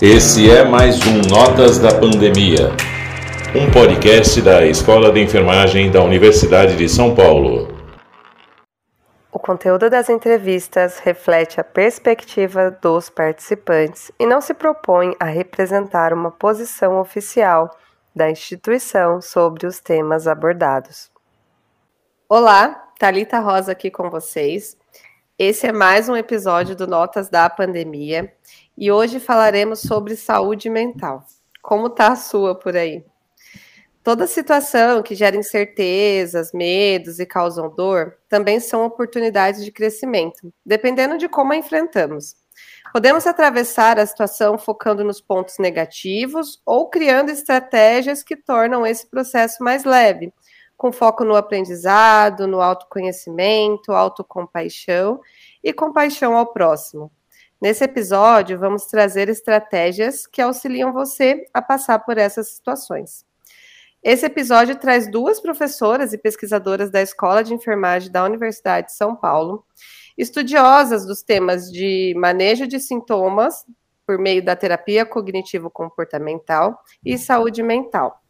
Esse é mais um Notas da Pandemia, um podcast da Escola de Enfermagem da Universidade de São Paulo. O conteúdo das entrevistas reflete a perspectiva dos participantes e não se propõe a representar uma posição oficial da instituição sobre os temas abordados. Olá, Talita Rosa aqui com vocês. Esse é mais um episódio do Notas da Pandemia e hoje falaremos sobre saúde mental. Como tá a sua por aí? Toda situação que gera incertezas, medos e causam dor também são oportunidades de crescimento, dependendo de como a enfrentamos. Podemos atravessar a situação focando nos pontos negativos ou criando estratégias que tornam esse processo mais leve, com foco no aprendizado, no autoconhecimento, autocompaixão e compaixão ao próximo. Nesse episódio, vamos trazer estratégias que auxiliam você a passar por essas situações. Esse episódio traz duas professoras e pesquisadoras da Escola de Enfermagem da Universidade de São Paulo, estudiosas dos temas de manejo de sintomas por meio da terapia cognitivo-comportamental e saúde mental.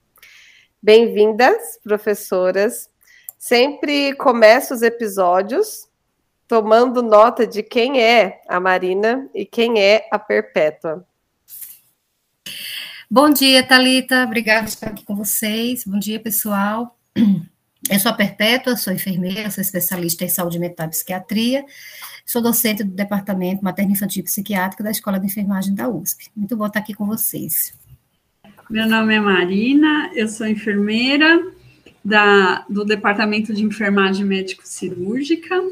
Bem-vindas, professoras. Sempre começo os episódios tomando nota de quem é a Marina e quem é a Perpétua. Bom dia, Talita. Obrigada por estar aqui com vocês. Bom dia, pessoal. Eu sou a Perpétua, sou enfermeira, sou especialista em saúde mental e psiquiatria. Sou docente do Departamento Materno Infantil e Psiquiátrico da Escola de Enfermagem da USP. Muito bom estar aqui com vocês. Meu nome é Marina, eu sou enfermeira da, do Departamento de Enfermagem Médico-Cirúrgica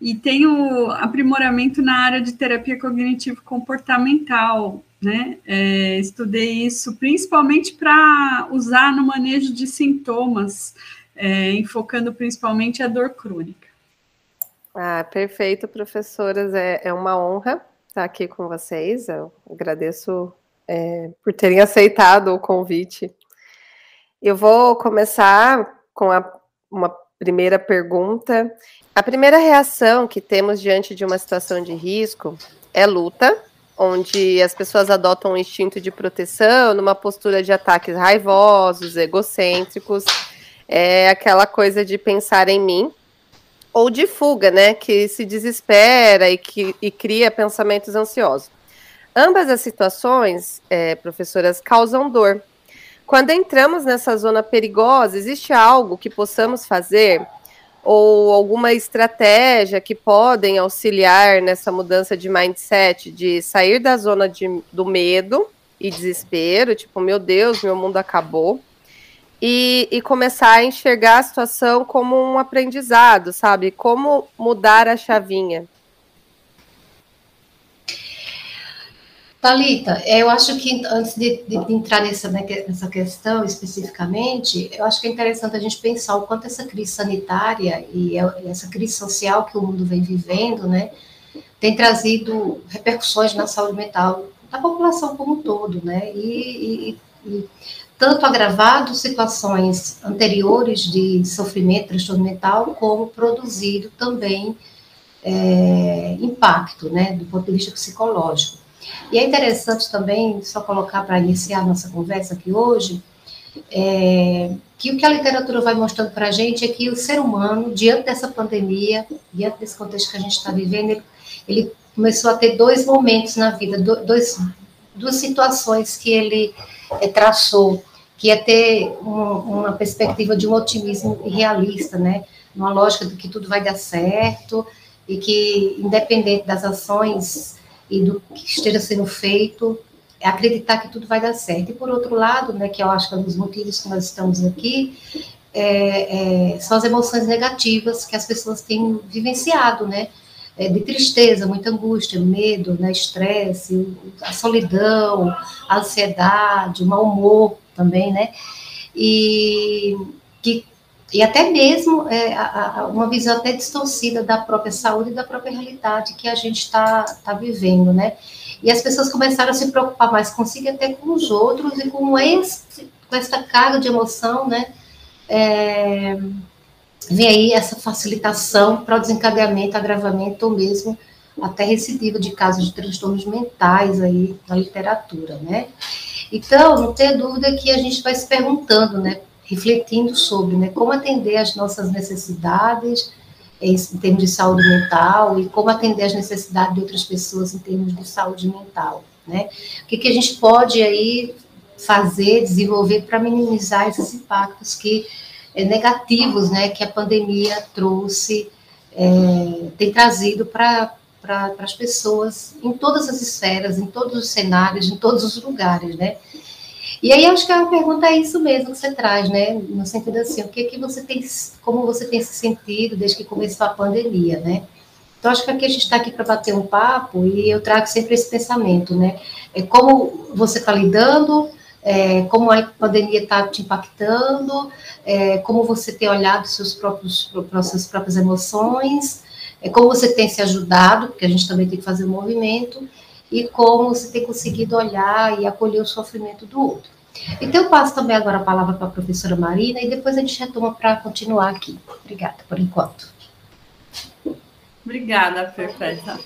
e tenho aprimoramento na área de terapia cognitivo-comportamental, né? É, estudei isso principalmente para usar no manejo de sintomas, é, enfocando principalmente a dor crônica. Ah, perfeito, professoras. É, é uma honra estar aqui com vocês. Eu agradeço é, por terem aceitado o convite. Eu vou começar com a, uma primeira pergunta. A primeira reação que temos diante de uma situação de risco é luta, onde as pessoas adotam um instinto de proteção numa postura de ataques raivosos, egocêntricos, é aquela coisa de pensar em mim, ou de fuga, né, que se desespera e que e cria pensamentos ansiosos. Ambas as situações, é, professoras, causam dor. Quando entramos nessa zona perigosa, existe algo que possamos fazer ou alguma estratégia que podem auxiliar nessa mudança de mindset, de sair da zona de, do medo e desespero, tipo, meu Deus, meu mundo acabou, e, e começar a enxergar a situação como um aprendizado, sabe? Como mudar a chavinha. Talita, eu acho que antes de, de, entrar nessa, né, nessa questão especificamente, eu acho que é interessante a gente pensar o quanto essa crise sanitária e essa crise social que o mundo vem vivendo, né, tem trazido repercussões na saúde mental da população como um todo, né, e, e, e tanto agravado situações anteriores de sofrimento, transtorno mental, como produzido também é, impacto, né, do ponto de vista psicológico. E é interessante também, só colocar para iniciar nossa conversa aqui hoje, é, que o que a literatura vai mostrando para a gente é que o ser humano, diante dessa pandemia, diante desse contexto que a gente está vivendo, ele, ele, começou a ter dois momentos na vida, dois, duas situações que ele é, traçou, que é ter um, uma perspectiva de um otimismo realista, né? Uma lógica de que tudo vai dar certo e que, independente das ações e do que esteja sendo feito, é acreditar que tudo vai dar certo. E por outro lado, né, que eu acho que é um dos motivos que nós estamos aqui, é, é, são as emoções negativas que as pessoas têm vivenciado, né? É, de tristeza, muita angústia, medo, né, estresse, a solidão, a ansiedade, o mau humor também, né? E que e até mesmo é, a, a, uma visão até distorcida da própria saúde e da própria realidade que a gente está tá vivendo, né? E as pessoas começaram a se preocupar mais consigo até com os outros e com, esse, com essa carga de emoção, né? É, vem aí essa facilitação para o desencadeamento, agravamento ou mesmo até recidiva de casos de transtornos mentais aí na literatura, né? Então, não tem dúvida que a gente vai se perguntando, né, refletindo sobre, né, como atender às nossas necessidades em, em termos de saúde mental e como atender às necessidades de outras pessoas em termos de saúde mental, né? O que, que a gente pode aí fazer, desenvolver para minimizar esses impactos que é, negativos, né, que a pandemia trouxe, é, tem trazido para para as pessoas em todas as esferas, em todos os cenários, em todos os lugares, né? E aí acho que a pergunta é isso mesmo que você traz, né? No sentido assim, o que que você tem, como você tem se sentido desde que começou a pandemia, né? Então acho que aqui a gente está aqui para bater um papo e eu trago sempre esse pensamento, né? É como você está lidando, é, como a pandemia está te impactando, é, como você tem olhado seus próprios, suas próprias emoções, é como você tem se ajudado, porque a gente também tem que fazer um movimento, e como você tem conseguido olhar e acolher o sofrimento do outro. Então, eu passo também agora a palavra para a professora Marina e depois a gente retoma para continuar aqui. Obrigada por enquanto. Obrigada, Perfeita.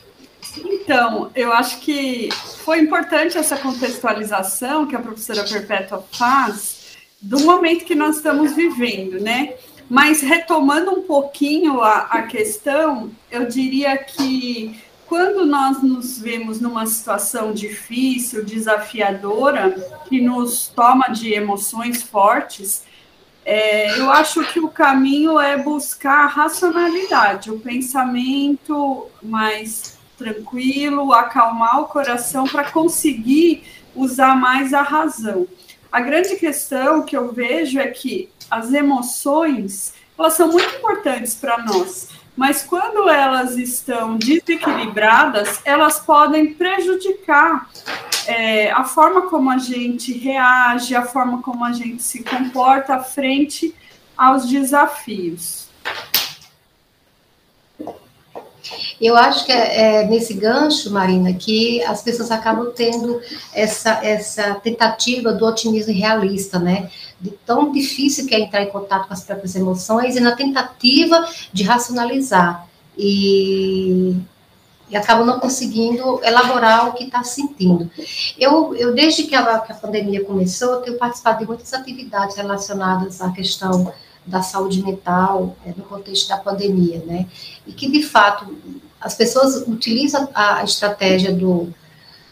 Então, eu acho que foi importante essa contextualização que a professora Perpétua faz do momento que nós estamos vivendo, né? Mas retomando um pouquinho a, a questão, eu diria que quando nós nos vemos numa situação difícil, desafiadora, que nos toma de emoções fortes, é, eu acho que o caminho é buscar a racionalidade, o pensamento mais tranquilo, acalmar o coração para conseguir usar mais a razão. A grande questão que eu vejo é que as emoções, elas são muito importantes para nós, mas quando elas estão desequilibradas, elas podem prejudicar é, a forma como a gente reage, a forma como a gente se comporta frente aos desafios. Eu acho que é, é, nesse gancho, Marina, que as pessoas acabam tendo essa, essa tentativa do otimismo realista, né? De tão difícil que é entrar em contato com as próprias emoções e na tentativa de racionalizar. E, e acabam não conseguindo elaborar o que está sentindo. Eu, eu desde que a, que a pandemia começou, tenho participado de muitas atividades relacionadas à questão da saúde mental é, no contexto da pandemia, né? E que, de fato, as pessoas utilizam a estratégia do,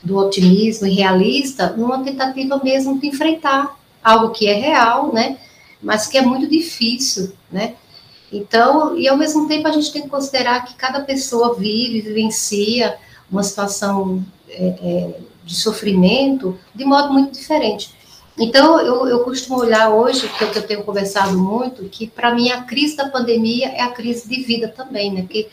do otimismo e realista numa tentativa mesmo de enfrentar algo que é real, né? Mas que é muito difícil, né? Então, e ao mesmo tempo a gente tem que considerar que cada pessoa vive, vivencia uma situação é, é, de sofrimento de modo muito diferente. Então, eu, eu costumo olhar hoje, que é o que eu tenho conversado muito, que para mim a crise da pandemia é a crise de vida também, né? Porque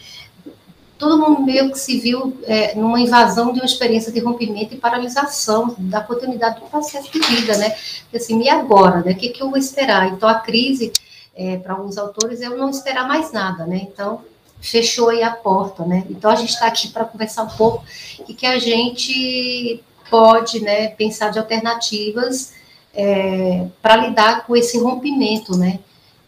todo mundo meio que se viu é, numa invasão de uma experiência de rompimento e paralisação da continuidade do processo de vida, né? Porque, assim, e agora, né? O que, que eu vou esperar? Então, a crise, é, para alguns autores, é eu não esperar mais nada, né? Então, fechou aí a porta, né? Então, a gente está aqui para conversar um pouco e que a gente pode, né, pensar de alternativas é, para lidar com esse rompimento, né?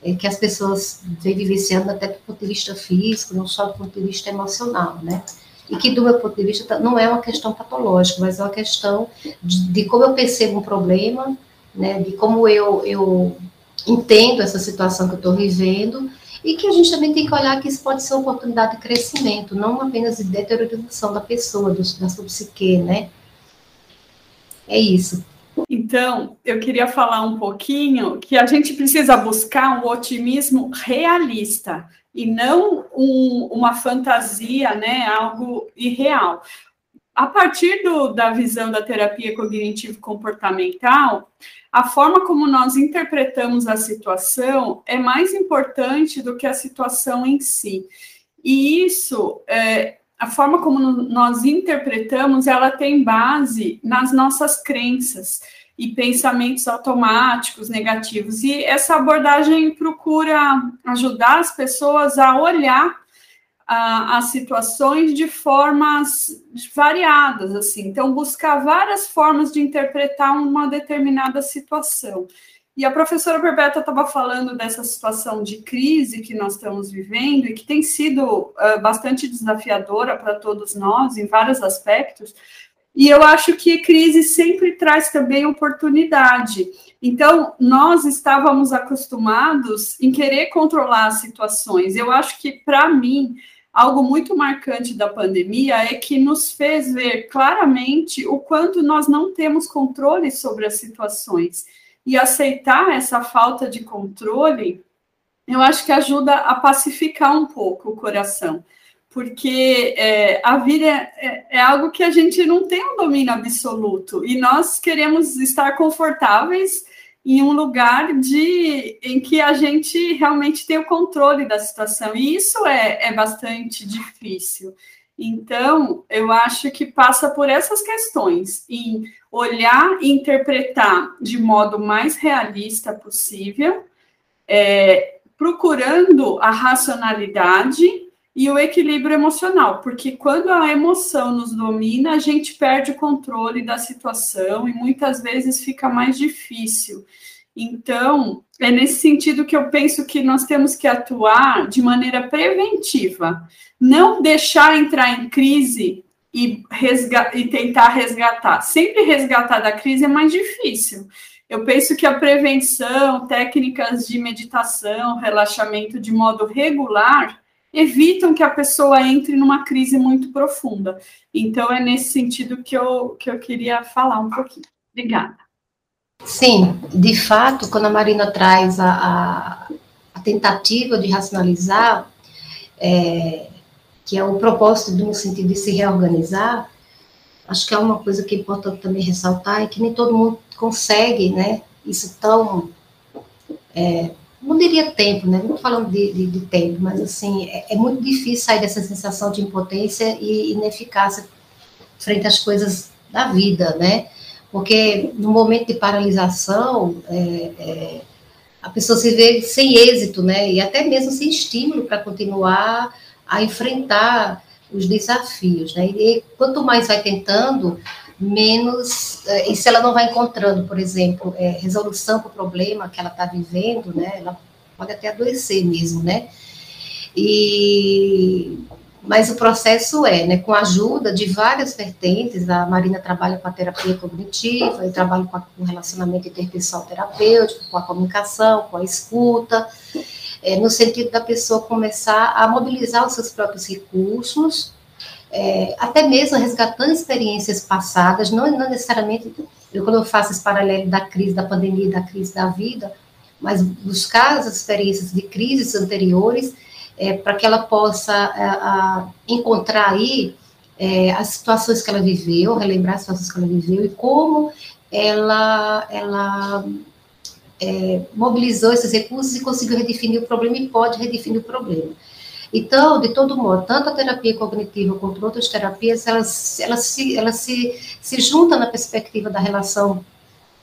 É, que as pessoas vêm vivenciando até do ponto de vista físico, não só do ponto de vista emocional, né? E que, do meu ponto de vista, não é uma questão patológica, mas é uma questão de, de como eu percebo um problema, né? De como eu, eu entendo essa situação que eu estou vivendo e que a gente também tem que olhar que isso pode ser uma oportunidade de crescimento, não apenas de deteriorização da pessoa, do, da sua psique, né? É isso. Então, eu queria falar um pouquinho que a gente precisa buscar um otimismo realista e não um, uma fantasia, né, algo irreal. A partir do, da visão da terapia cognitivo-comportamental, a forma como nós interpretamos a situação é mais importante do que a situação em si. E isso é, a forma como nós interpretamos, ela tem base nas nossas crenças e pensamentos automáticos negativos. E essa abordagem procura ajudar as pessoas a olhar as situações de formas variadas, assim. Então, buscar várias formas de interpretar uma determinada situação. E a professora Berbeta estava falando dessa situação de crise que nós estamos vivendo e que tem sido uh, bastante desafiadora para todos nós em vários aspectos. E eu acho que crise sempre traz também oportunidade. Então, nós estávamos acostumados em querer controlar as situações. Eu acho que, para mim, algo muito marcante da pandemia é que nos fez ver claramente o quanto nós não temos controle sobre as situações e aceitar essa falta de controle, eu acho que ajuda a pacificar um pouco o coração, porque é, a vida é, é, algo que a gente não tem um domínio absoluto. E nós queremos estar confortáveis em um lugar de em que a gente realmente tem o controle da situação. E isso é, é bastante difícil. Então, eu acho que passa por essas questões, em olhar e interpretar de modo mais realista possível, é, procurando a racionalidade e o equilíbrio emocional, porque quando a emoção nos domina, a gente perde o controle da situação e muitas vezes fica mais difícil. Então, é nesse sentido que eu penso que nós temos que atuar de maneira preventiva, não deixar entrar em crise e, e tentar resgatar. Sempre resgatar da crise é mais difícil. Eu penso que a prevenção, técnicas de meditação, relaxamento de modo regular, evitam que a pessoa entre numa crise muito profunda. Então, é nesse sentido que eu, que eu queria falar um pouquinho. Obrigada. Sim, de fato, quando a Marina traz a, a, tentativa de racionalizar, é, que é o propósito no sentido de se reorganizar, acho que é uma coisa que é importante também ressaltar, é que nem todo mundo consegue, né, isso tão, é, não diria tempo, né, não estou falando de, de, de, tempo, mas assim, é, é, muito difícil sair dessa sensação de impotência e ineficácia frente às coisas da vida, né, porque no momento de paralisação, é, é, a pessoa se vê sem êxito, né? E até mesmo sem estímulo para continuar a enfrentar os desafios, né? E quanto mais vai tentando, menos é, e se ela não vai encontrando, por exemplo, é, resolução para o problema que ela está vivendo, né? Ela pode até adoecer mesmo, né? E mas o processo é, né, com a ajuda de várias vertentes, a Marina trabalha com a terapia cognitiva, eu trabalho com, o relacionamento interpessoal terapêutico, com a comunicação, com a escuta, é, no sentido da pessoa começar a mobilizar os seus próprios recursos, é, até mesmo resgatando experiências passadas, não, não necessariamente, eu quando eu faço esse paralelo da crise da pandemia, da crise da vida, mas buscar as experiências de crises anteriores, é, para que ela possa é, a encontrar aí é, as situações que ela viveu, relembrar as situações que ela viveu e como ela, ela é, mobilizou esses recursos e conseguiu redefinir o problema e pode redefinir o problema. Então, de todo modo, tanto a terapia cognitiva quanto outras terapias, elas, elas, se, elas se, se juntam na perspectiva da relação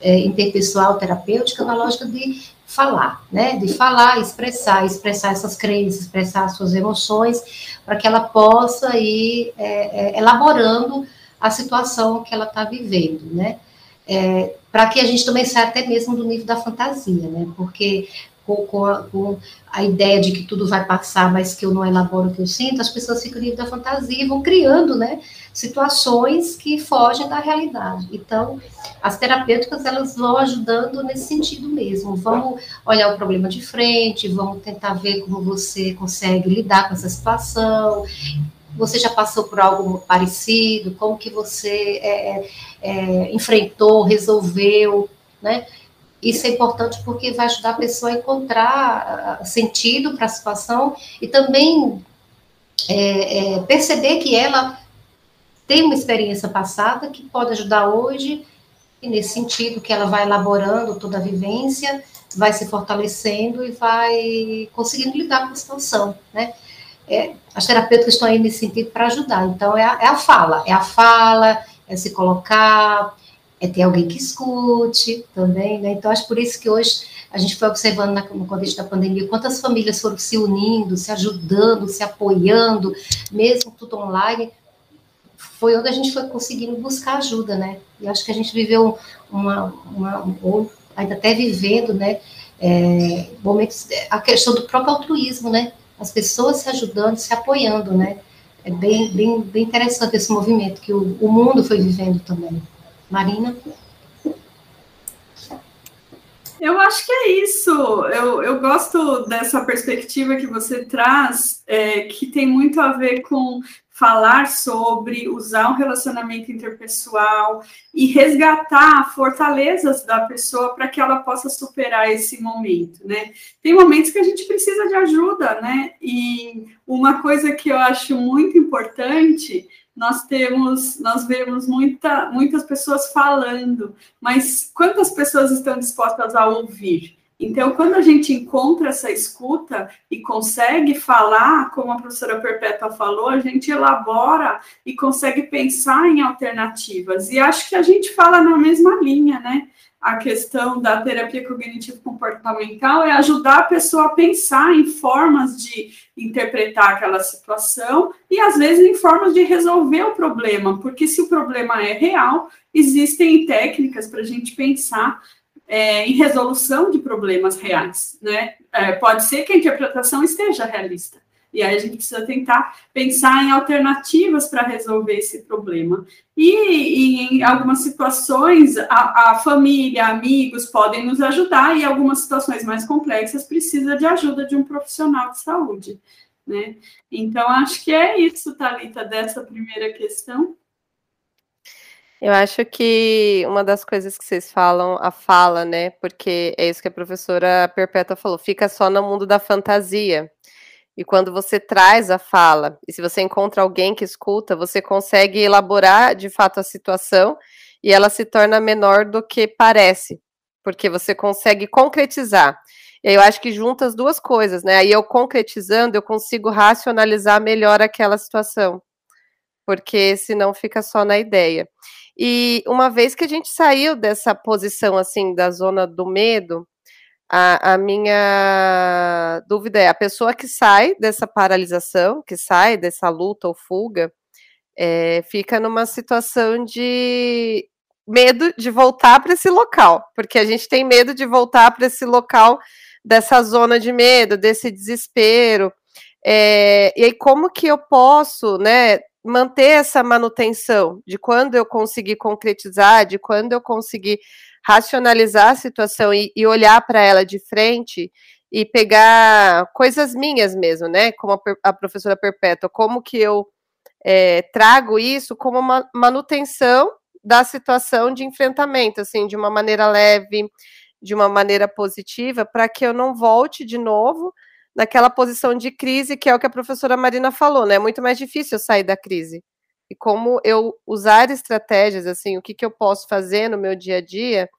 é, interpessoal terapêutica na lógica de falar, né? De falar, expressar, expressar essas crenças, expressar suas emoções, para que ela possa ir é, é, elaborando a situação que ela está vivendo, né? É, para que a gente também saia até mesmo do nível da fantasia, né? Porque com, com, a, com, a, ideia de que tudo vai passar, mas que eu não elaboro o que eu sinto, as pessoas ficam nível da fantasia e vão criando, né? situações que fogem da realidade. Então, as terapêuticas elas vão ajudando nesse sentido mesmo. Vamos olhar o problema de frente, vamos tentar ver como você consegue lidar com essa situação. Você já passou por algo parecido? Como que você é, é, é enfrentou, resolveu, né? Isso é importante porque vai ajudar a pessoa a encontrar ah, sentido para a situação e também é, é, perceber que ela tem uma experiência passada que pode ajudar hoje, e nesse sentido que ela vai elaborando toda a vivência, vai se fortalecendo e vai conseguindo lidar com a situação, né? É, as terapeutas estão aí nesse sentido para ajudar. Então, é a, é a fala, é a fala, é se colocar, é ter alguém que escute também, né? Então, acho por isso que hoje a gente foi observando no contexto da pandemia quantas famílias foram se unindo, se ajudando, se apoiando, mesmo tudo online, foi onde a gente foi conseguindo buscar ajuda, né? E acho que a gente viveu uma, uma ou ainda até vivendo, né, é, momentos, a questão do próprio altruísmo, né, as pessoas se ajudando, se apoiando, né, é bem, bem, bem interessante esse movimento que o, o mundo foi vivendo também. Marina? Eu acho que é isso. Eu, eu gosto dessa perspectiva que você traz, é, que tem muito a ver com falar sobre usar um relacionamento interpessoal e resgatar fortalezas da pessoa para que ela possa superar esse momento, né? Tem momentos que a gente precisa de ajuda, né? E uma coisa que eu acho muito importante nós temos, nós vemos muita, muitas pessoas falando, mas quantas pessoas estão dispostas a ouvir? Então, quando a gente encontra essa escuta e consegue falar, como a professora Perpétua falou, a gente elabora e consegue pensar em alternativas. E acho que a gente fala na mesma linha, né? A questão da terapia cognitivo-comportamental é ajudar a pessoa a pensar em formas de interpretar aquela situação e, às vezes, em formas de resolver o problema, porque se o problema é real, existem técnicas para a gente pensar é, em resolução de problemas reais, né? É, pode ser que a interpretação esteja realista, e aí a gente precisa tentar pensar em alternativas para resolver esse problema. E, e, em algumas situações, a, a, família, amigos podem nos ajudar, e em algumas situações mais complexas precisa de ajuda de um profissional de saúde. Né? Então, acho que é isso, Thalita, dessa primeira questão. Eu acho que uma das coisas que vocês falam, a fala, né? Porque é isso que a professora Perpétua falou, fica só no mundo da fantasia. E quando você traz a fala, e se você encontra alguém que escuta, você consegue elaborar de fato a situação e ela se torna menor do que parece, porque você consegue concretizar. Eu acho que junta as duas coisas, né? Aí eu concretizando, eu consigo racionalizar melhor aquela situação, porque senão fica só na ideia. E uma vez que a gente saiu dessa posição assim da zona do medo, a, a, minha dúvida é: a pessoa que sai dessa paralisação, que sai dessa luta ou fuga, é, fica numa situação de medo de voltar para esse local, porque a gente tem medo de voltar para esse local dessa zona de medo, desse desespero. É, e aí, como que eu posso, né, manter essa manutenção de quando eu conseguir concretizar, de quando eu conseguir racionalizar a situação e, e olhar para ela de frente e pegar coisas minhas mesmo, né? Como a, a professora Perpétua, como que eu é, trago isso como uma manutenção da situação de enfrentamento, assim, de uma maneira leve, de uma maneira positiva, para que eu não volte de novo naquela posição de crise, que é o que a professora Marina falou, né? É muito mais difícil sair da crise e como eu usar estratégias, assim, o que, que eu posso fazer no meu dia a dia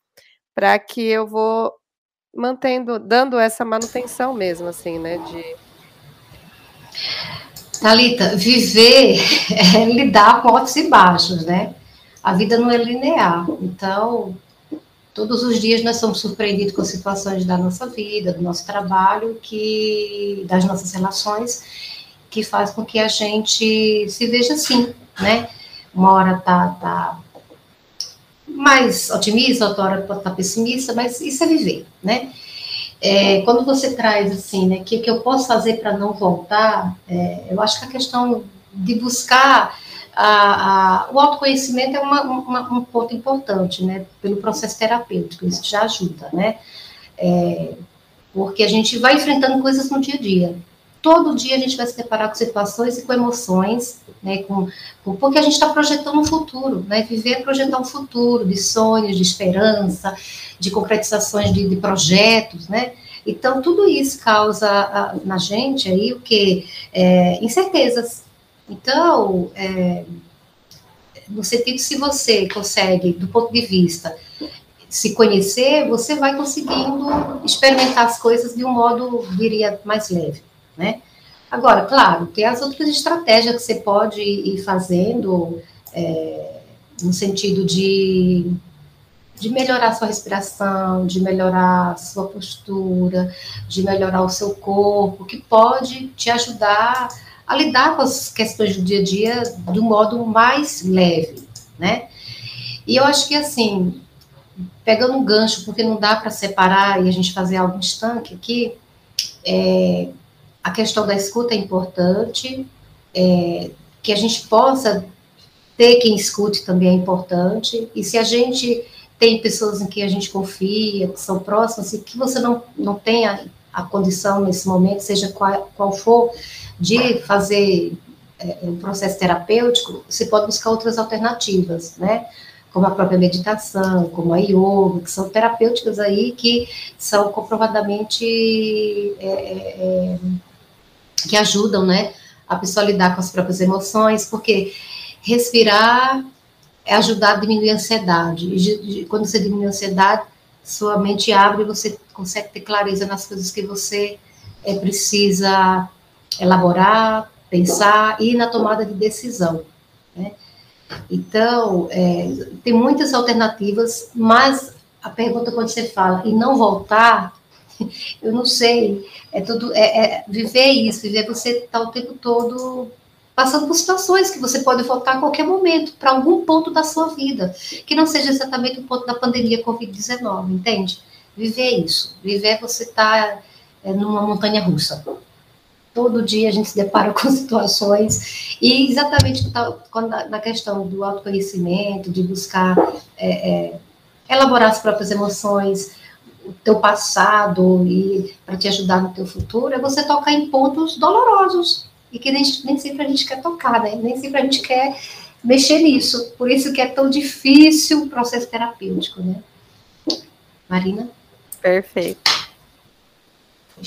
para que eu vou mantendo, dando essa manutenção mesmo, assim, né, de... Thalita, viver é lidar com altos e baixos, né? A vida não é linear, então todos os dias nós somos surpreendidos com situações da nossa vida, do nosso trabalho, que das nossas relações, que faz com que a gente se veja assim, né? Uma hora tá, tá mais otimista, outra hora pode estar pessimista, mas isso é viver, né? É, quando você traz assim, né, o que, que eu posso fazer para não voltar, é, eu acho que a questão de buscar a, a, o autoconhecimento é uma, uma, um ponto importante, né, pelo processo terapêutico, isso já ajuda, né, é, porque a gente vai enfrentando coisas no dia a dia, todo dia a gente vai se deparar com situações e com emoções, né, com, com porque a gente está projetando um futuro, né, viver é projetar um futuro de sonhos, de esperança, de concretizações de, de projetos, né, então tudo isso causa a, na gente aí o que é, incertezas. Então, é, no sentido se você consegue, do ponto de vista se conhecer, você vai conseguindo experimentar as coisas de um modo, diria, mais leve né? Agora, claro, tem as outras estratégias que você pode ir fazendo é, no sentido de, de melhorar sua respiração, de melhorar sua postura, de melhorar o seu corpo, que pode te ajudar a lidar com as questões do dia a dia do modo mais leve, né? E eu acho que assim, pegando um gancho, porque não dá para separar e a gente fazer algo estanque aqui, é, a questão da escuta é importante, é, que a gente possa ter quem escute também é importante, e se a gente tem pessoas em que a gente confia, que são próximas, e que você não, não tenha a condição nesse momento, seja qual, qual for, de fazer é, um processo terapêutico, você pode buscar outras alternativas, né? Como a própria meditação, como a yoga, que são terapêuticas aí que são comprovadamente é, é, é que ajudam, né, a pessoa a lidar com as próprias emoções, porque respirar é ajudar a diminuir a ansiedade. E quando você diminui a ansiedade, sua mente abre e você consegue ter clareza nas coisas que você é, precisa elaborar, pensar e na tomada de decisão. Né? Então, é, tem muitas alternativas, mas a pergunta quando você fala e não voltar, eu não sei, é tudo, é, é viver isso, viver você estar tá o tempo todo passando por situações que você pode voltar a qualquer momento, para algum ponto da sua vida, que não seja exatamente o ponto da pandemia Covid-19, entende? Viver isso, viver você estar tá, é, numa montanha russa. Todo dia a gente se depara com situações, e exatamente quando, na questão do autoconhecimento, de buscar é, é, elaborar as próprias emoções, o teu passado e para te ajudar no teu futuro, é você tocar em pontos dolorosos, e que nem, nem sempre a gente quer tocar, né? Nem sempre a gente quer mexer nisso. Por isso que é tão difícil o processo terapêutico, né? Marina? Perfeito.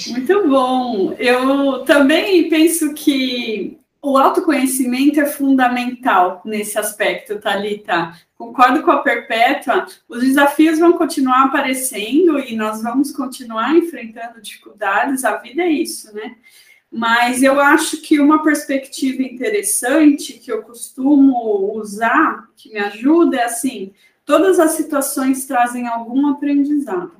Muito bom. Eu também penso que o autoconhecimento é fundamental nesse aspecto, Thalita. Concordo com a Perpétua, os desafios vão continuar aparecendo e nós vamos continuar enfrentando dificuldades, a vida é isso, né? Mas eu acho que uma perspectiva interessante que eu costumo usar, que me ajuda, é assim: todas as situações trazem algum aprendizado,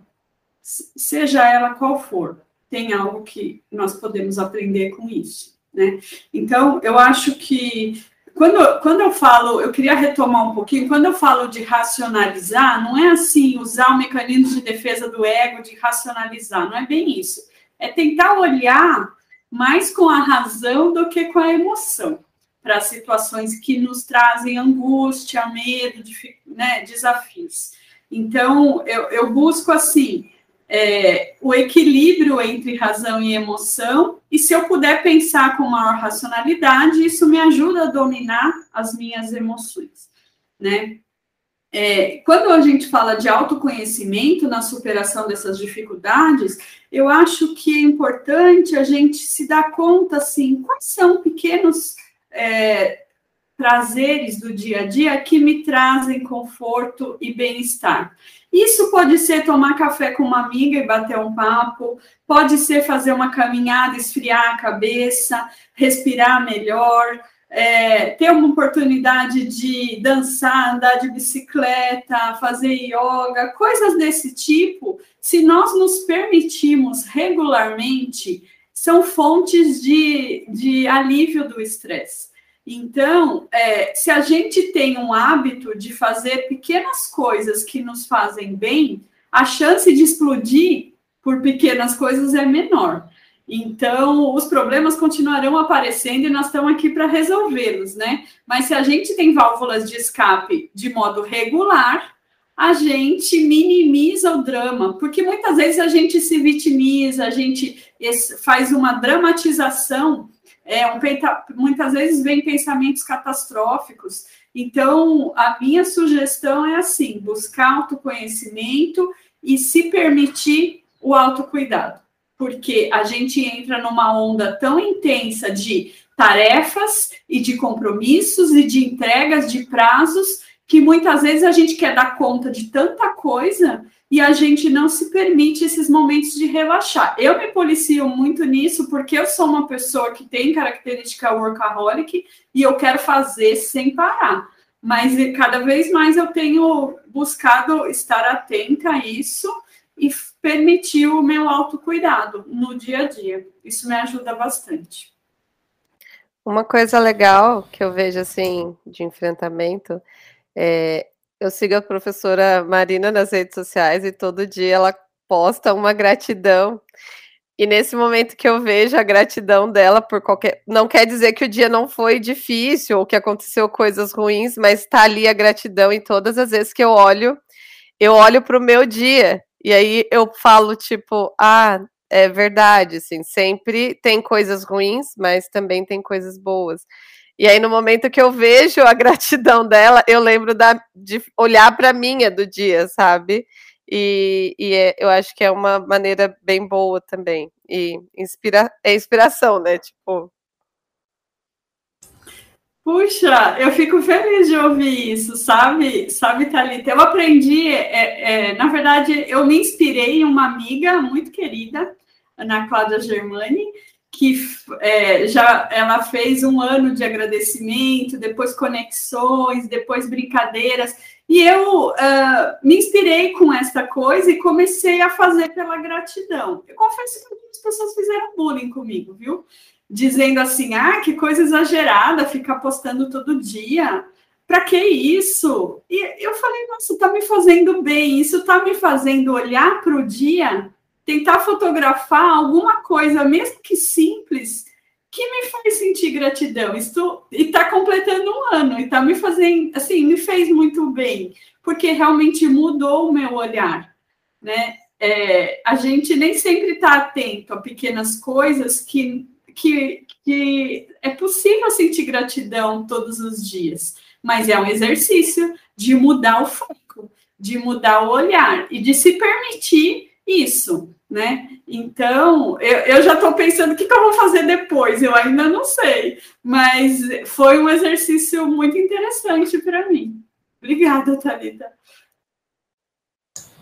seja ela qual for, tem algo que nós podemos aprender com isso, né? Então, eu acho que quando, quando eu falo, eu queria retomar um pouquinho, quando eu falo de racionalizar, não é assim usar o mecanismo de defesa do ego de racionalizar, não é bem isso. É tentar olhar mais com a razão do que com a emoção, para situações que nos trazem angústia, medo, né, desafios. Então, eu, eu busco assim. É, o equilíbrio entre razão e emoção, e se eu puder pensar com maior racionalidade, isso me ajuda a dominar as minhas emoções, né? É, quando a gente fala de autoconhecimento na superação dessas dificuldades, eu acho que é importante a gente se dar conta, assim, quais são pequenos é, prazeres do dia a dia que me trazem conforto e bem-estar. Isso pode ser tomar café com uma amiga e bater um papo, pode ser fazer uma caminhada, esfriar a cabeça, respirar melhor, é, ter uma oportunidade de dançar, andar de bicicleta, fazer yoga, coisas desse tipo, se nós nos permitirmos regularmente, são fontes de, de alívio do estresse. Então, é, se a gente tem um hábito de fazer pequenas coisas que nos fazem bem, a chance de explodir por pequenas coisas é menor. Então, os problemas continuarão aparecendo e nós estamos aqui para resolvê-los, né? Mas se a gente tem válvulas de escape de modo regular, a gente minimiza o drama, porque muitas vezes a gente se vitimiza, a gente faz uma dramatização, é, um, muitas vezes vem pensamentos catastróficos. Então, a minha sugestão é assim: buscar autoconhecimento e se permitir o autocuidado porque a gente entra numa onda tão intensa de tarefas e de compromissos e de entregas de prazos que muitas vezes a gente quer dar conta de tanta coisa e a gente não se permite esses momentos de relaxar. Eu me policio muito nisso porque eu sou uma pessoa que tem característica workaholic e eu quero fazer sem parar. Mas cada vez mais eu tenho buscado estar atenta a isso e permitir o meu autocuidado no dia a dia. Isso me ajuda bastante. Uma coisa legal que eu vejo assim de enfrentamento é Eu sigo a professora Marina nas redes sociais e todo dia ela posta uma gratidão. E nesse momento que eu vejo a gratidão dela por qualquer. Não quer dizer que o dia não foi difícil ou que aconteceu coisas ruins, mas está ali a gratidão em todas as vezes que eu olho. Eu olho para o meu dia e aí eu falo, tipo, ah, é verdade, assim, sempre tem coisas ruins, mas também tem coisas boas. E aí, no momento que eu vejo a gratidão dela, eu lembro da, de olhar para a minha do dia, sabe? E, e é, eu acho que é uma maneira bem boa também. E inspira, é inspiração, né? Tipo. Puxa, eu fico feliz de ouvir isso, sabe, sabe, Thalita? Eu aprendi, é, é, na verdade, eu me inspirei em uma amiga muito querida, Ana Cláudia Germani, que é, já ela fez um ano de agradecimento, depois conexões, depois brincadeiras, e eu uh, me inspirei com essa coisa e comecei a fazer pela gratidão. Eu confesso que algumas pessoas fizeram bullying comigo, viu? Dizendo assim, ah, que coisa exagerada, ficar postando todo dia. Para que isso? E eu falei, nossa, tá me fazendo bem, isso tá me fazendo olhar para o dia tentar fotografar alguma coisa, mesmo que simples, que me faz sentir gratidão. Estou e está completando um ano e está me fazendo, assim, me fez muito bem, porque realmente mudou o meu olhar, né? É, a gente nem sempre está atento a pequenas coisas que, que, que é possível sentir gratidão todos os dias, mas é um exercício de mudar o foco, de mudar o olhar e de se permitir isso né? Então, eu, eu já estou pensando o que, que, eu vou fazer depois, eu ainda não sei, mas foi um exercício muito interessante para mim. Obrigada, Thalita.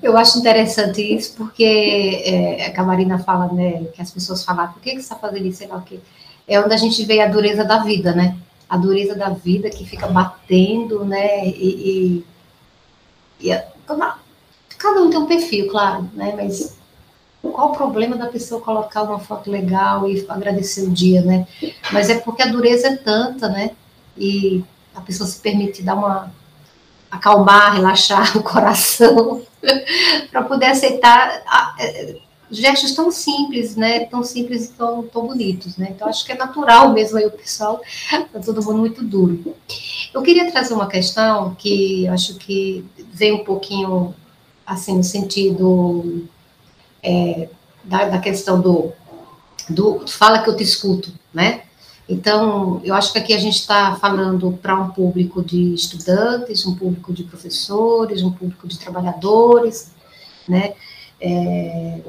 Eu acho interessante isso, porque é, a Marina fala, né, que as pessoas falam, por que, que você está fazendo isso, sei lá o quê. É onde a gente vê a dureza da vida, né? A dureza da vida que fica batendo, né? E, e, e cada um tem um perfil, claro, né? Mas qual o problema da pessoa colocar uma foto legal e agradecer o dia, né? Mas é porque a dureza é tanta, né? E a pessoa se permite dar uma acalmar, relaxar o coração para poder aceitar é, gestos tão simples, né? Tão simples e tão, tão bonitos, né? Então acho que é natural mesmo aí o pessoal, tá todo mundo muito duro. Eu queria trazer uma questão que acho que vem um pouquinho assim no sentido é, da, da, questão do, do fala que eu te escuto, né? Então, eu acho que aqui a gente está falando para um público de estudantes, um público de professores, um público de trabalhadores, né? É,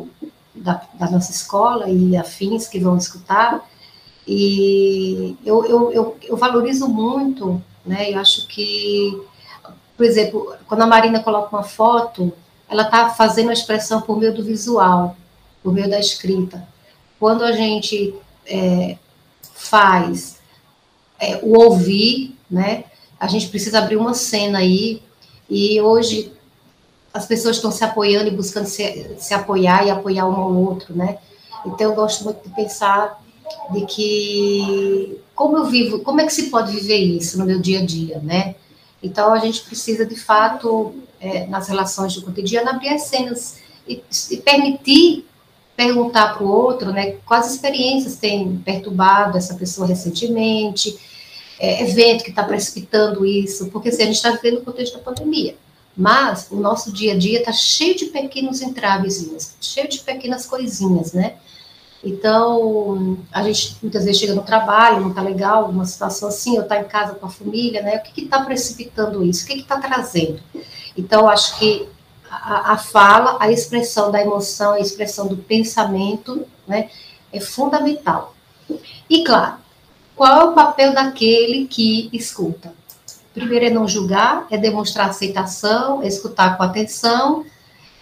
da, da, nossa escola e afins que vão escutar. E eu, eu, eu, eu valorizo muito, né? Eu acho que, por exemplo, quando a Marina coloca uma foto, ela está fazendo a expressão por meio do visual, por meio da escrita. Quando a gente é, faz é, o ouvir, né, a gente precisa abrir uma cena aí, e hoje as pessoas estão se apoiando e buscando se, se apoiar e apoiar um ao outro, né? Então, eu gosto muito de pensar de que como eu vivo, como é que se pode viver isso no meu dia a dia, né? Então, a gente precisa, de fato, é, nas relações do cotidiano, abrir as cenas e, e permitir perguntar para o outro, né, quais experiências tem perturbado essa pessoa recentemente, é, evento que está precipitando isso, porque assim, a gente está vivendo o contexto da pandemia, mas o nosso dia a dia está cheio de pequenos entravezinhos, cheio de pequenas coisinhas, né, então, a gente muitas vezes chega no trabalho, não está legal, uma situação assim, ou está em casa com a família, né? O que está precipitando isso? O que está trazendo? Então, acho que a, a, fala, a expressão da emoção, a expressão do pensamento, né? É fundamental. E, claro, qual é o papel daquele que escuta? Primeiro é não julgar, é demonstrar aceitação, é escutar com atenção,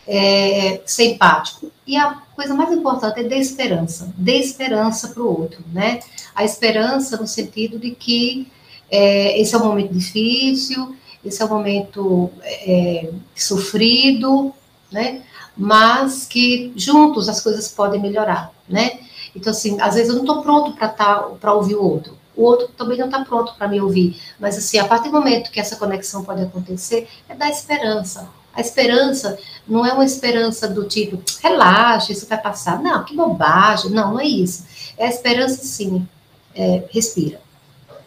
é, ser empático. E a coisa mais importante é dar esperança, dê esperança para o outro, né? A esperança no sentido de que é, esse é um momento difícil, esse é um momento é, sofrido, né? Mas que juntos as coisas podem melhorar, né? Então, assim, às vezes eu não estou pronto para tá, ouvir o outro, o outro também não está pronto para me ouvir. Mas, assim, a partir do momento que essa conexão pode acontecer, é dar esperança. A esperança não é uma esperança do tipo, relaxa, isso vai passar. Não, que bobagem. Não, não é isso. É a esperança, sim. É, respira.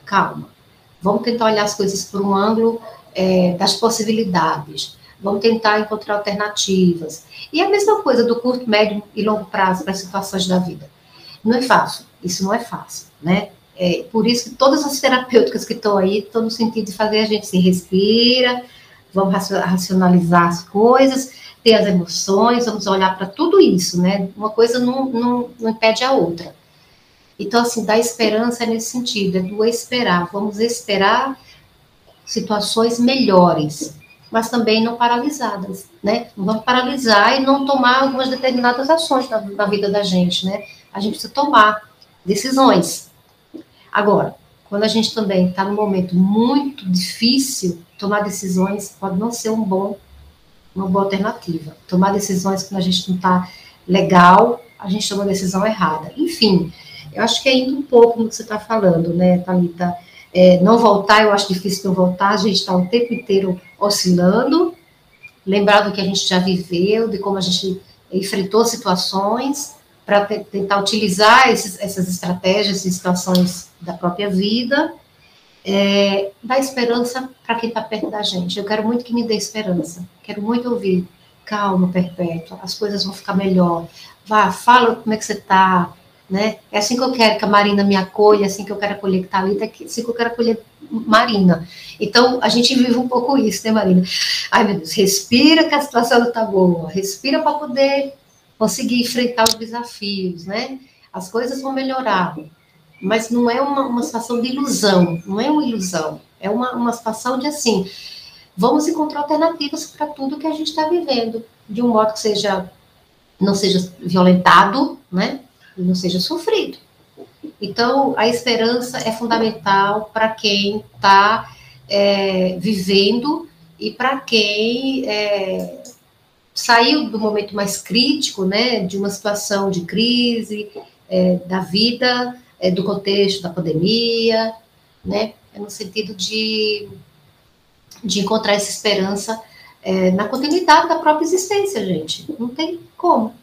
Calma. Vamos tentar olhar as coisas por um ângulo é, das possibilidades. Vamos tentar encontrar alternativas. E a mesma coisa do curto, médio e longo prazo para as situações da vida. Não é fácil. Isso não é fácil, né? É, por isso que todas as terapêuticas que estão aí estão no sentido de fazer a gente se respira, vamos racionalizar as coisas, ter as emoções, vamos olhar para tudo isso, né? Uma coisa não, não, não impede a outra. Então, assim, dar esperança é nesse sentido, é do esperar. Vamos esperar situações melhores, mas também não paralisadas, né? Não vamos paralisar e não tomar algumas determinadas ações na, na vida da gente, né? A gente precisa tomar decisões, Agora, quando a gente também está num momento muito difícil, tomar decisões pode não ser um bom, uma boa alternativa. Tomar decisões quando a gente não está legal, a gente toma decisão errada. Enfim, eu acho que é indo um pouco no que você está falando, né, Thalita? É, não voltar, eu acho difícil não voltar, a gente está o tempo inteiro oscilando, lembrar do que a gente já viveu, de como a gente enfrentou situações, para tentar utilizar esses, essas estratégias e situações da própria vida, é, esperança para quem está perto da gente. Eu quero muito que me dê esperança, quero muito ouvir, calma, perpétua, as coisas vão ficar melhor. Vá, fala como é que você está, né? É assim que eu quero que a Marina me acolha, é assim que eu quero acolher que Thalita, é assim que eu quero acolher Marina. Então, a gente vive um pouco isso, né, Marina? Ai, meu Deus, respira que a situação não está boa, respira para poder conseguir enfrentar os desafios, né? As coisas vão melhorar, mas não é uma, uma situação de ilusão, não é uma ilusão, é uma, uma situação de assim, vamos encontrar alternativas para tudo que a gente está vivendo, de um modo que seja, não seja violentado, né? E não seja sofrido. Então, a esperança é fundamental para quem está é, vivendo e para quem é, saiu do momento mais crítico, né, de uma situação de crise é, da vida, é, do contexto da pandemia, né, é no sentido de, de encontrar essa esperança é, na continuidade da própria existência, gente. Não tem como.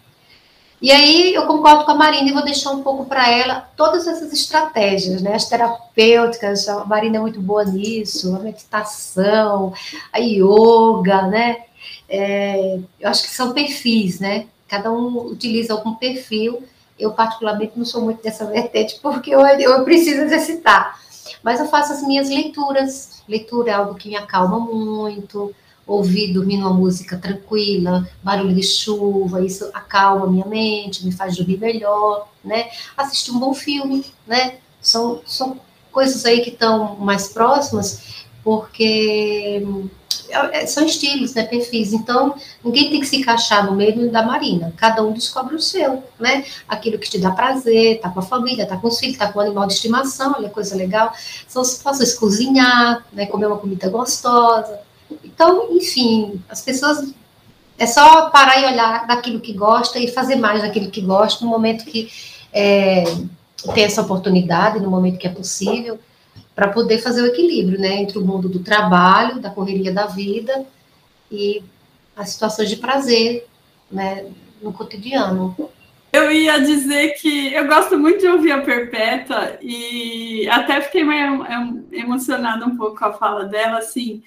E aí eu concordo com a Marina e vou deixar um pouco para ela todas essas estratégias, né? As terapêuticas, a Marina é muito boa nisso, a meditação, a yoga, né? É, eu acho que são perfis, né? Cada um utiliza algum perfil. Eu, particularmente, não sou muito dessa vertente, porque eu, eu preciso exercitar. Mas eu faço as minhas leituras. Leitura é algo que me acalma muito. Ouvir, dormir numa música tranquila, barulho de chuva, isso acalma minha mente, me faz dormir melhor, né? Assistir um bom filme, né? São, são coisas aí que estão mais próximas, porque são estilos, né, perfis. Então, ninguém tem que se encaixar no meio da Marina. Cada um descobre o seu, né? Aquilo que te dá prazer, tá com a família, tá com os filhos, tá com o animal de estimação, olha coisa legal. São situações cozinhar, né, comer uma comida gostosa. Então, enfim, as pessoas é só parar e olhar daquilo que gosta e fazer mais daquilo que gosta no momento que é, tem essa oportunidade, no momento que é possível para poder fazer o equilíbrio, né, entre o mundo do trabalho, da correria da vida e as situações de prazer, né, no cotidiano. Eu ia dizer que eu gosto muito de ouvir a Perpétua e até fiquei meio emocionada um pouco com a fala dela, assim,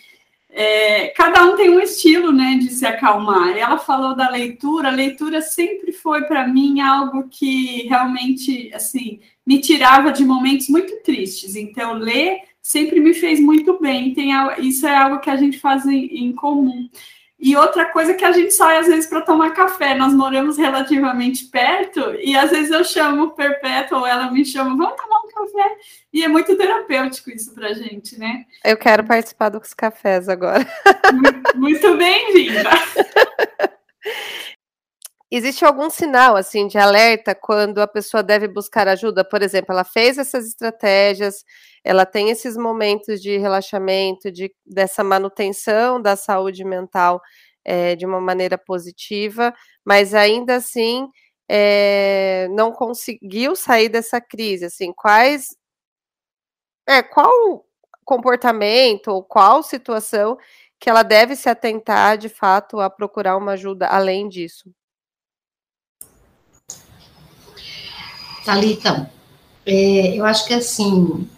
é, cada um tem um estilo, né, de se acalmar. Ela falou da leitura, a leitura sempre foi para mim algo que realmente, assim, me tirava de momentos muito tristes. Então, ler sempre me fez muito bem. Tem, isso é algo que a gente faz em, em comum. E outra coisa que a gente sai às vezes para tomar café. Nós moramos relativamente perto e às vezes eu chamo Perpétua ou ela me chama, vamos tomar um café. E é muito terapêutico isso para a gente, né? Eu quero participar dos cafés agora. Muito, muito bem-vinda. Existe algum sinal assim de alerta quando a pessoa deve buscar ajuda? Por exemplo, ela fez essas estratégias, ela tem esses momentos de relaxamento, de dessa manutenção da saúde mental é, de uma maneira positiva, mas ainda assim é, não conseguiu sair dessa crise. Assim, quais é, qual comportamento ou qual situação que ela deve se atentar de fato a procurar uma ajuda além disso? Thalita, é, eu acho que assim.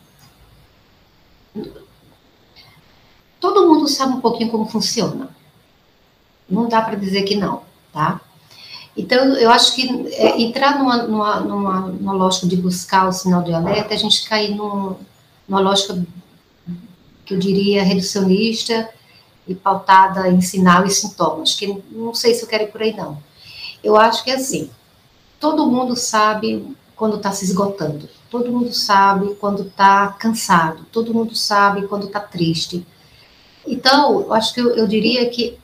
Todo mundo sabe um pouquinho como funciona. Não dá para dizer que não, tá? Então, eu acho que é, entrar numa, numa, numa, numa, lógica de buscar o sinal de alerta, a gente cair num, numa lógica que eu diria reducionista e pautada em sinal e sintomas, que não sei se eu quero ir por aí, não. Eu acho que é assim, todo mundo sabe quando está se esgotando, todo mundo sabe quando está cansado, todo mundo sabe quando está triste. Então, eu acho que eu, eu diria que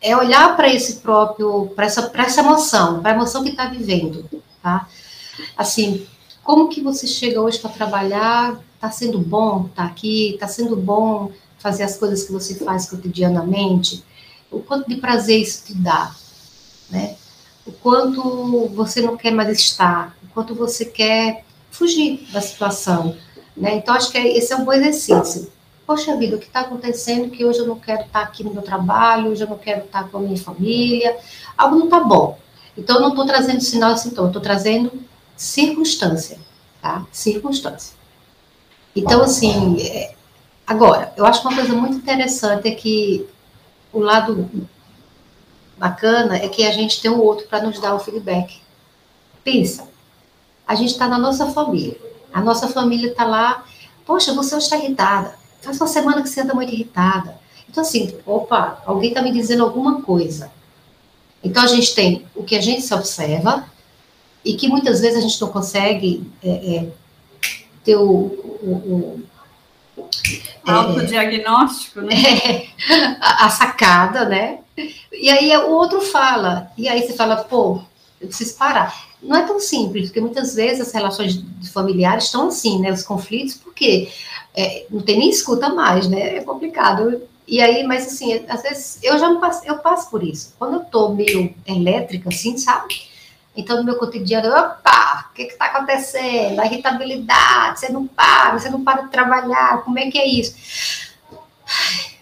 é olhar para esse próprio, para essa, essa emoção, para a emoção que está vivendo, tá? Assim, como que você chega hoje para trabalhar? Está sendo bom estar tá aqui? Está sendo bom fazer as coisas que você faz cotidianamente? O quanto de prazer isso te dá, né? O quanto você não quer mais estar, quanto você quer fugir da situação, né? Então, acho que esse é um bom exercício poxa vida, o que está acontecendo que hoje eu não quero estar tá aqui no meu trabalho, hoje eu não quero estar tá com a minha família, algo não está bom. Então, eu não estou trazendo sinal e sintoma, estou trazendo circunstância, tá? Circunstância. Então, assim, é, agora, eu acho que uma coisa muito interessante é que o lado bacana é que a gente tem o outro para nos dar o feedback. Pensa, a gente está na nossa família, a nossa família está lá, poxa, você está irritada, faz uma semana que você anda muito irritada. Então, assim, opa, alguém está me dizendo alguma coisa. Então, a gente tem o que a gente se observa e que muitas vezes a gente não consegue é, é, ter o, o, o é, autodiagnóstico, né? É, a, a, sacada, né? E aí o outro fala, e aí você fala, pô, eu preciso parar. Não é tão simples, porque muitas vezes as relações familiares estão assim, né? Os conflitos, porque é, não tem nem escuta mais, né? É complicado. E aí, mas assim, às vezes eu já passo, eu passo por isso. Quando eu tô meio elétrica, assim, sabe? Então, no meu cotidiano, opa, o que está acontecendo? A irritabilidade, você não para, você não para de trabalhar, como é que é isso?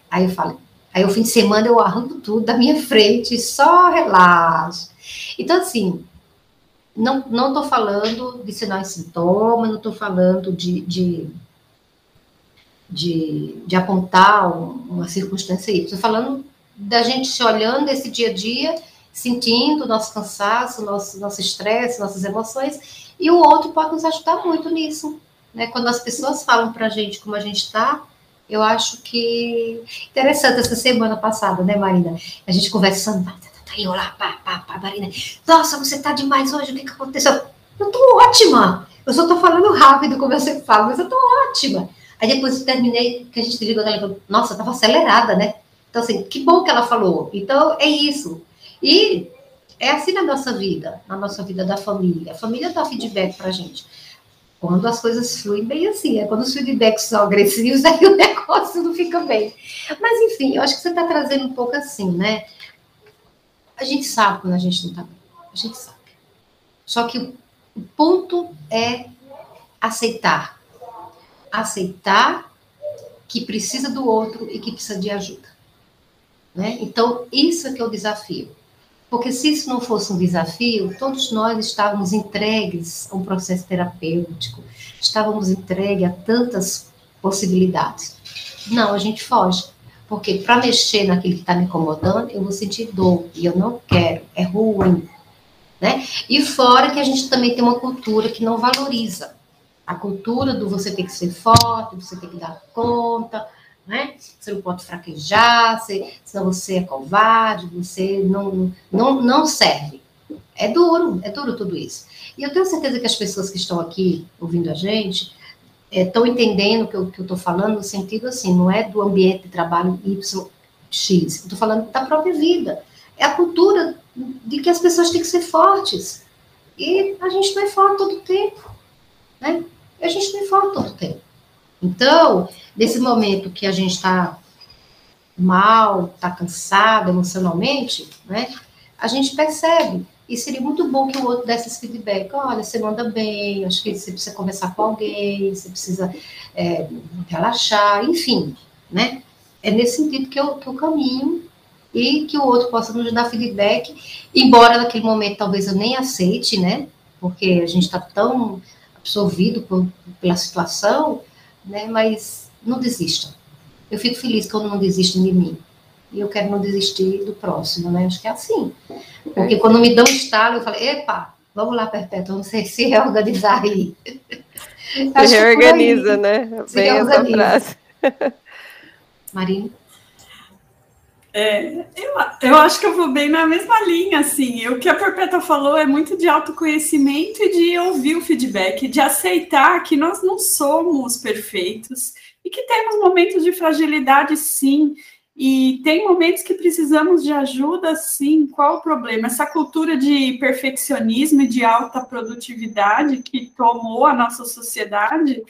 Aí eu falo, aí o fim de semana eu arranco tudo da minha frente, só relaxo. Então, assim, não, não tô falando de sinais e sintomas, não estou falando de, de de, de apontar uma circunstância aí. Estou falando da gente se olhando esse dia a dia, sentindo nosso cansaço, nosso nosso estresse, nossas emoções, e o outro pode nos ajudar muito nisso. Né? Quando as pessoas falam para a gente como a gente está, eu acho que interessante essa semana passada, né, Marina? A gente conversando, eu lá, pá, pá, pá, Marina, nossa, você tá demais hoje, o que, que aconteceu? Eu tô ótima! Eu só tô falando rápido, como eu sempre falo, mas eu tô ótima. Aí depois eu terminei, que a gente ligou ela falou, nossa, estava acelerada, né? Então, assim, que bom que ela falou. Então, é isso. E é assim na nossa vida, na nossa vida da família. A família dá feedback pra gente. Quando as coisas fluem bem assim, é quando os feedbacks são agressivos, aí o negócio não fica bem. Mas, enfim, eu acho que você está trazendo um pouco assim, né? A gente sabe quando a gente não está bem. A gente sabe. Só que o ponto é aceitar aceitar que precisa do outro e que precisa de ajuda. Né? Então, isso é que é o desafio. Porque se isso não fosse um desafio, todos nós estávamos entregues a um processo terapêutico, estávamos entregues a tantas possibilidades. Não, a gente foge. Porque para mexer naquilo que está me incomodando, eu vou sentir dor e eu não quero, é ruim. Né? E fora que a gente também tem uma cultura que não valoriza a cultura do você ter que ser forte, você ter que dar conta, né? Você não pode fraquejar, você, senão você é covarde, você não, não, não serve. É duro, é duro tudo isso. E eu tenho certeza que as pessoas que estão aqui ouvindo a gente estão é, entendendo o que eu estou falando no sentido assim, não é do ambiente de trabalho YX, estou falando da própria vida. É a cultura de que as pessoas têm que ser fortes. E a gente não é forte todo o tempo. Né? a gente não informa todo o tempo. Então, nesse momento que a gente está mal, está cansado emocionalmente, né, a gente percebe E seria muito bom que o outro desse esse feedback. Olha, você manda bem, acho que você precisa conversar com alguém, você precisa é, relaxar, enfim, né? É nesse sentido que eu, que eu caminho e que o outro possa nos dar feedback, embora naquele momento talvez eu nem aceite, né? Porque a gente está tão absorvido por, pela situação, né? Mas não desistam. Eu fico feliz quando não desistem de mim. E eu quero não desistir do próximo, né? Acho que é assim. Porque quando me dão um estalo, eu falo, epa, vamos lá, Perpétua, vamos se, se reorganizar aí. Se reorganiza, né? Se Bem reorganiza. essa frase. Marina? É, eu, eu acho que eu vou bem na mesma linha, assim. O que a Perpétua falou é muito de autoconhecimento e de ouvir o feedback, de aceitar que nós não somos perfeitos e que temos momentos de fragilidade, sim. E tem momentos que precisamos de ajuda, sim. Qual o problema? Essa cultura de perfeccionismo e de alta produtividade que tomou a nossa sociedade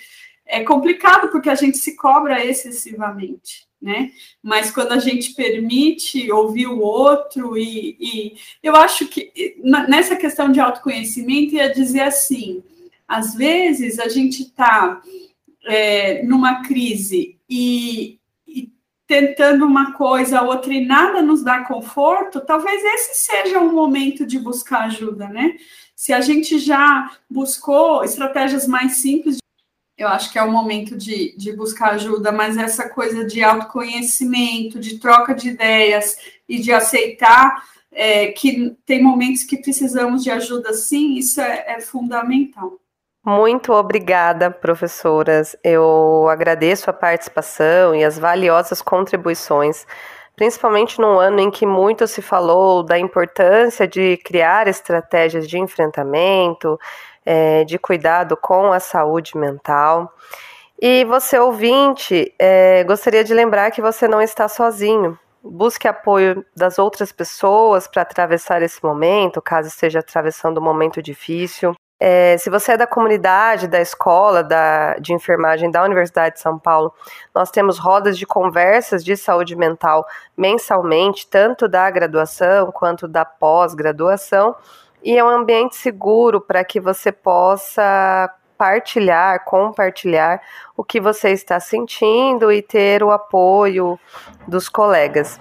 é complicado porque a gente se cobra excessivamente né? Mas quando a gente permite ouvir o outro, e, e eu acho que nessa questão de autoconhecimento ia dizer assim: às vezes a gente está é, numa crise e, tentando uma coisa, outra e nada nos dá conforto, talvez esse seja o momento de buscar ajuda, né? Se a gente já buscou estratégias mais simples eu acho que é o momento de, de buscar ajuda, mas essa coisa de autoconhecimento, de troca de ideias e de aceitar é, que tem momentos que precisamos de ajuda sim, isso é, é fundamental. Muito obrigada, professoras. Eu agradeço a participação e as valiosas contribuições, principalmente num ano em que muito se falou da importância de criar estratégias de enfrentamento, é, de cuidado com a saúde mental. E você, ouvinte, é, gostaria de lembrar que você não está sozinho. Busque apoio das outras pessoas para atravessar esse momento, caso esteja atravessando um momento difícil. É, se você é da comunidade, da escola da, de enfermagem da Universidade de São Paulo, nós temos rodas de conversas de saúde mental mensalmente, tanto da graduação quanto da pós-graduação e é um ambiente seguro para que você possa partilhar, compartilhar o que você está sentindo e ter o apoio dos colegas.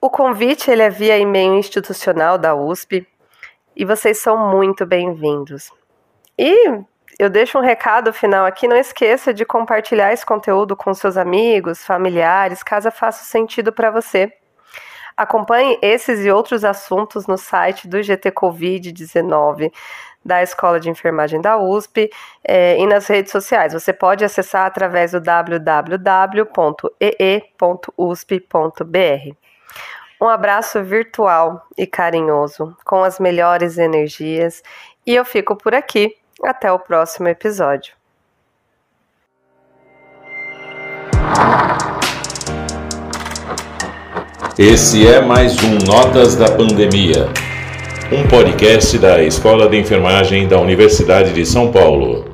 O convite ele é via e-mail institucional da USP e vocês são muito bem-vindos. E eu deixo um recado final aqui, não esqueça de compartilhar esse conteúdo com seus amigos, familiares, caso faça sentido para você. Acompanhe esses e outros assuntos no site do GT Covid-19 da Escola de Enfermagem da USP eh, e nas redes sociais. Você pode acessar através do www.ee.usp.br. Um abraço virtual e carinhoso, com as melhores energias, e eu fico por aqui. Até o próximo episódio. Esse é mais um Notas da Pandemia, um podcast da Escola de Enfermagem da Universidade de São Paulo.